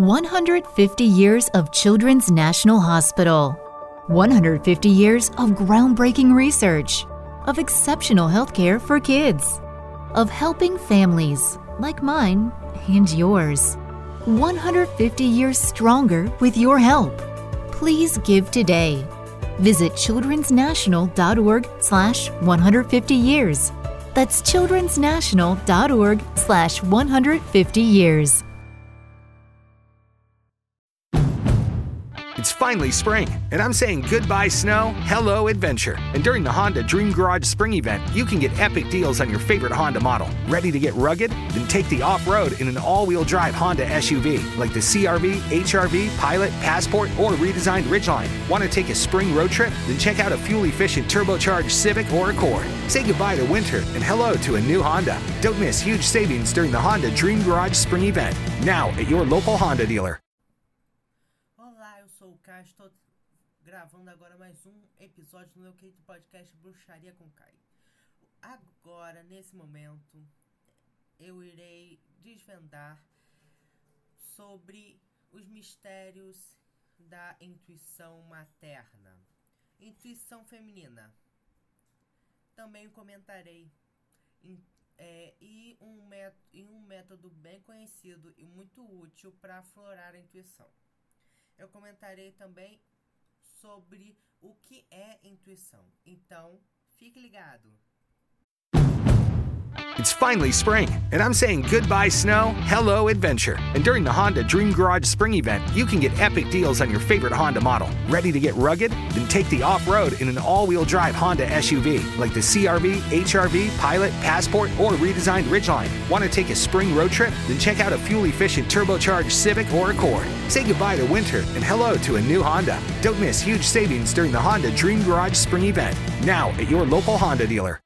150 years of Children's National Hospital. 150 years of groundbreaking research, of exceptional healthcare for kids, of helping families like mine and yours. 150 years stronger with your help. Please give today. Visit childrensnational.org slash 150 years. That's childrensnational.org slash 150 years. It's finally spring, and I'm saying goodbye snow, hello adventure. And during the Honda Dream Garage Spring Event, you can get epic deals on your favorite Honda model. Ready to get rugged? Then take the off road in an all wheel drive Honda SUV like the CRV, HRV, Pilot, Passport, or redesigned Ridgeline. Want to take a spring road trip? Then check out a fuel efficient turbocharged Civic or Accord. Say goodbye to winter and hello to a new Honda. Don't miss huge savings during the Honda Dream Garage Spring Event. Now at your local Honda dealer. Estou gravando agora mais um episódio do meu querido podcast Bruxaria com Caio. Agora, nesse momento, eu irei desvendar sobre os mistérios da intuição materna, intuição feminina. Também comentarei em- é, e, um e um método bem conhecido e muito útil para aflorar a intuição. Eu comentarei também sobre o que é intuição. Então, fique ligado. It's finally spring, and I'm saying goodbye snow, hello adventure. And during the Honda Dream Garage Spring Event, you can get epic deals on your favorite Honda model. Ready to get rugged? Then take the off road in an all wheel drive Honda SUV like the CRV, HRV, Pilot, Passport, or redesigned Ridgeline. Want to take a spring road trip? Then check out a fuel efficient turbocharged Civic or Accord. Say goodbye to winter and hello to a new Honda. Don't miss huge savings during the Honda Dream Garage Spring Event. Now at your local Honda dealer.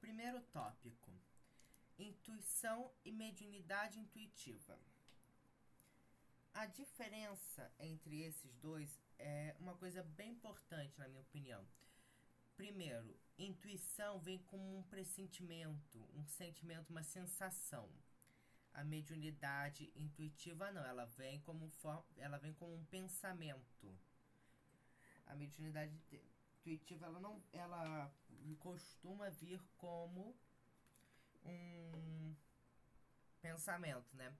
Primeiro tópico: intuição e mediunidade intuitiva. A diferença entre esses dois é uma coisa bem importante, na minha opinião. Primeiro, intuição vem como um pressentimento, um sentimento, uma sensação. A mediunidade intuitiva não, ela vem como ela vem como um pensamento. A mediunidade intuitiva ela não ela costuma vir como um pensamento, né?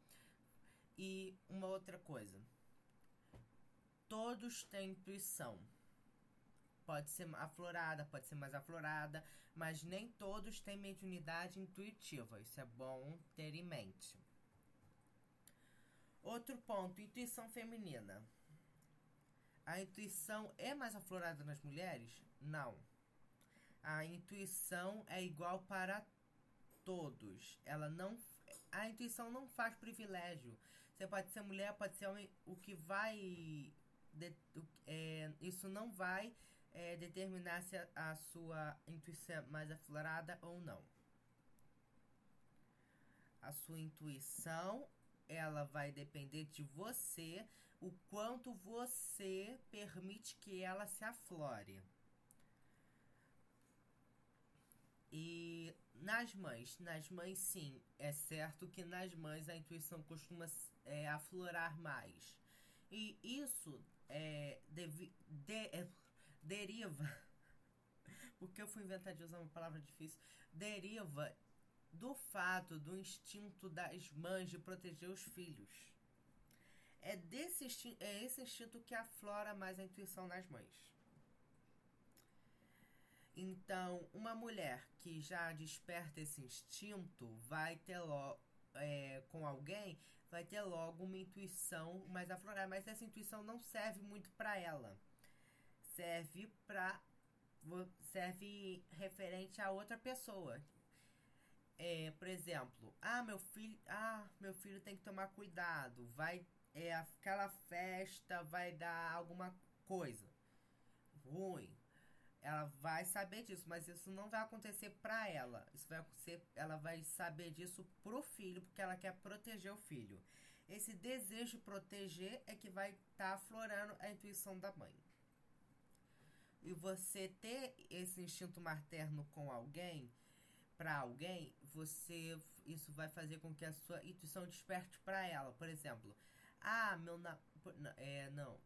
E uma outra coisa. Todos têm intuição. Pode ser aflorada, pode ser mais aflorada, mas nem todos têm mediunidade intuitiva. Isso é bom ter em mente. Outro ponto, intuição feminina. A intuição é mais aflorada nas mulheres? Não. A intuição é igual para todos. Ela não a intuição não faz privilégio. Você pode ser mulher, pode ser homem. O que vai. De, é, isso não vai é, determinar se a, a, sua intuição é mais aflorada ou não. A sua intuição ela vai depender de você, o quanto você permite que ela se aflore. E nas mães, nas mães sim, é certo que nas mães a intuição costuma é, aflorar mais. E isso é, devi, de, é, deriva, porque eu fui inventar de usar uma palavra difícil, deriva do fato do instinto das mães de proteger os filhos. É, desse, é esse instinto que aflora mais a intuição nas mães. Então, uma mulher que já desperta esse instinto vai ter logo. É, com alguém, vai ter logo uma intuição mais aflorada, mas essa intuição não serve muito para ela. Serve para serve referente a outra pessoa. É, por exemplo, ah, meu filho, ah, meu filho tem que tomar cuidado, vai é aquela festa vai dar alguma coisa ruim ela vai saber disso, mas isso não vai acontecer para ela. Isso vai acontecer, ela vai saber disso pro filho, porque ela quer proteger o filho. Esse desejo de proteger é que vai estar tá aflorando a intuição da mãe. E você ter esse instinto materno com alguém, para alguém, você isso vai fazer com que a sua intuição desperte para ela. Por exemplo, ah, meu na, é, não,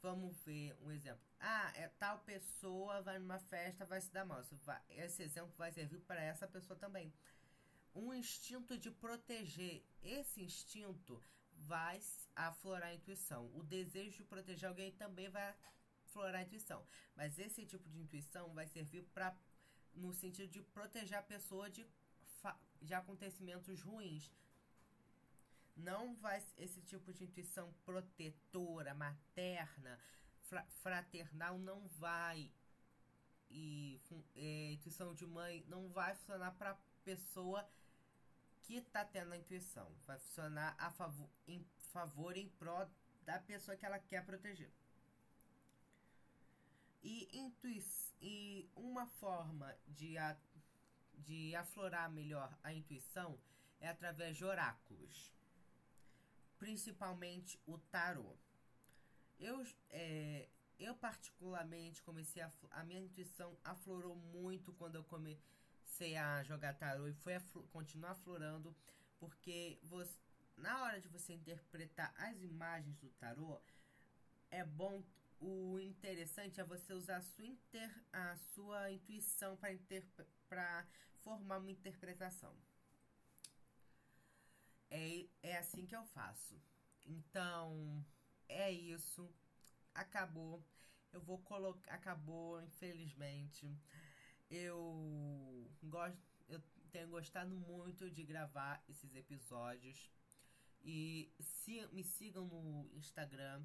Vamos ver um exemplo. Ah, é tal pessoa vai numa festa, vai se dar mal. Vai, esse exemplo vai servir para essa pessoa também. Um instinto de proteger. Esse instinto vai aflorar a intuição. O desejo de proteger alguém também vai aflorar a intuição. Mas esse tipo de intuição vai servir para no sentido de proteger a pessoa de, de acontecimentos ruins. Não vai esse tipo de intuição protetora, materna, fraternal não vai. E é, intuição de mãe não vai funcionar para pessoa que tá tendo a intuição, vai funcionar a favor em favor em prol da pessoa que ela quer proteger. E, intui e uma forma de, a, de aflorar melhor a intuição é através de oráculos principalmente o tarô. Eu, é, eu particularmente comecei a, a minha intuição aflorou muito quando eu comecei a jogar tarô e foi continuar aflorando porque você, na hora de você interpretar as imagens do tarô é bom o interessante é você usar a sua, inter, a sua intuição para formar uma interpretação. É, é assim que eu faço. Então, é isso. Acabou. Eu vou colocar. Acabou, infelizmente. Eu gosto. Eu tenho gostado muito de gravar esses episódios. E se, me sigam no Instagram.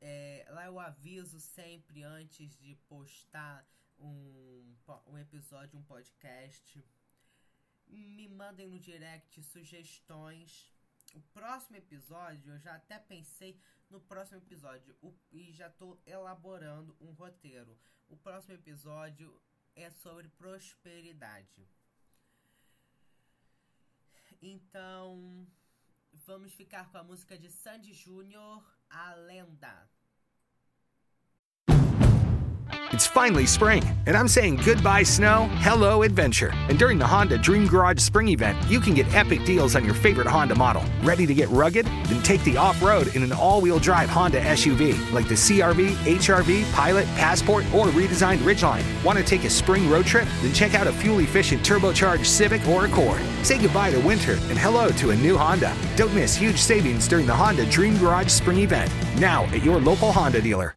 É, lá eu aviso sempre antes de postar um, um episódio, um podcast me mandem no direct sugestões o próximo episódio, eu já até pensei no próximo episódio o, e já tô elaborando um roteiro. O próximo episódio é sobre prosperidade. Então, vamos ficar com a música de Sandy Júnior, A Lenda. It's finally spring, and I'm saying goodbye snow, hello adventure. And during the Honda Dream Garage Spring Event, you can get epic deals on your favorite Honda model. Ready to get rugged? Then take the off road in an all wheel drive Honda SUV like the CRV, HRV, Pilot, Passport, or redesigned Ridgeline. Want to take a spring road trip? Then check out a fuel efficient turbocharged Civic or Accord. Say goodbye to winter and hello to a new Honda. Don't miss huge savings during the Honda Dream Garage Spring Event. Now at your local Honda dealer.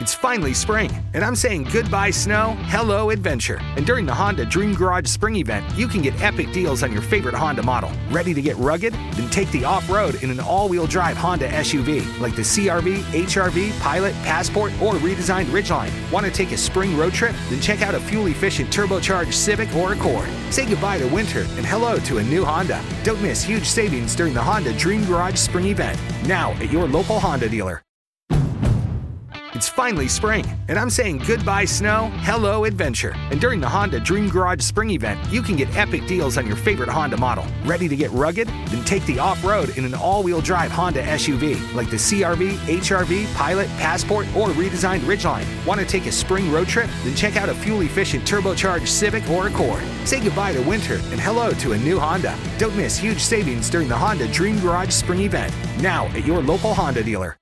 It's finally spring, and I'm saying goodbye snow, hello adventure. And during the Honda Dream Garage Spring Event, you can get epic deals on your favorite Honda model. Ready to get rugged? Then take the off road in an all wheel drive Honda SUV like the CRV, HRV, Pilot, Passport, or redesigned Ridgeline. Want to take a spring road trip? Then check out a fuel efficient turbocharged Civic or Accord. Say goodbye to winter and hello to a new Honda. Don't miss huge savings during the Honda Dream Garage Spring Event. Now at your local Honda dealer. It's finally spring, and I'm saying goodbye snow, hello adventure. And during the Honda Dream Garage Spring Event, you can get epic deals on your favorite Honda model. Ready to get rugged? Then take the off road in an all wheel drive Honda SUV like the CRV, HRV, Pilot, Passport, or redesigned Ridgeline. Want to take a spring road trip? Then check out a fuel efficient turbocharged Civic or Accord. Say goodbye to winter and hello to a new Honda. Don't miss huge savings during the Honda Dream Garage Spring Event. Now at your local Honda dealer.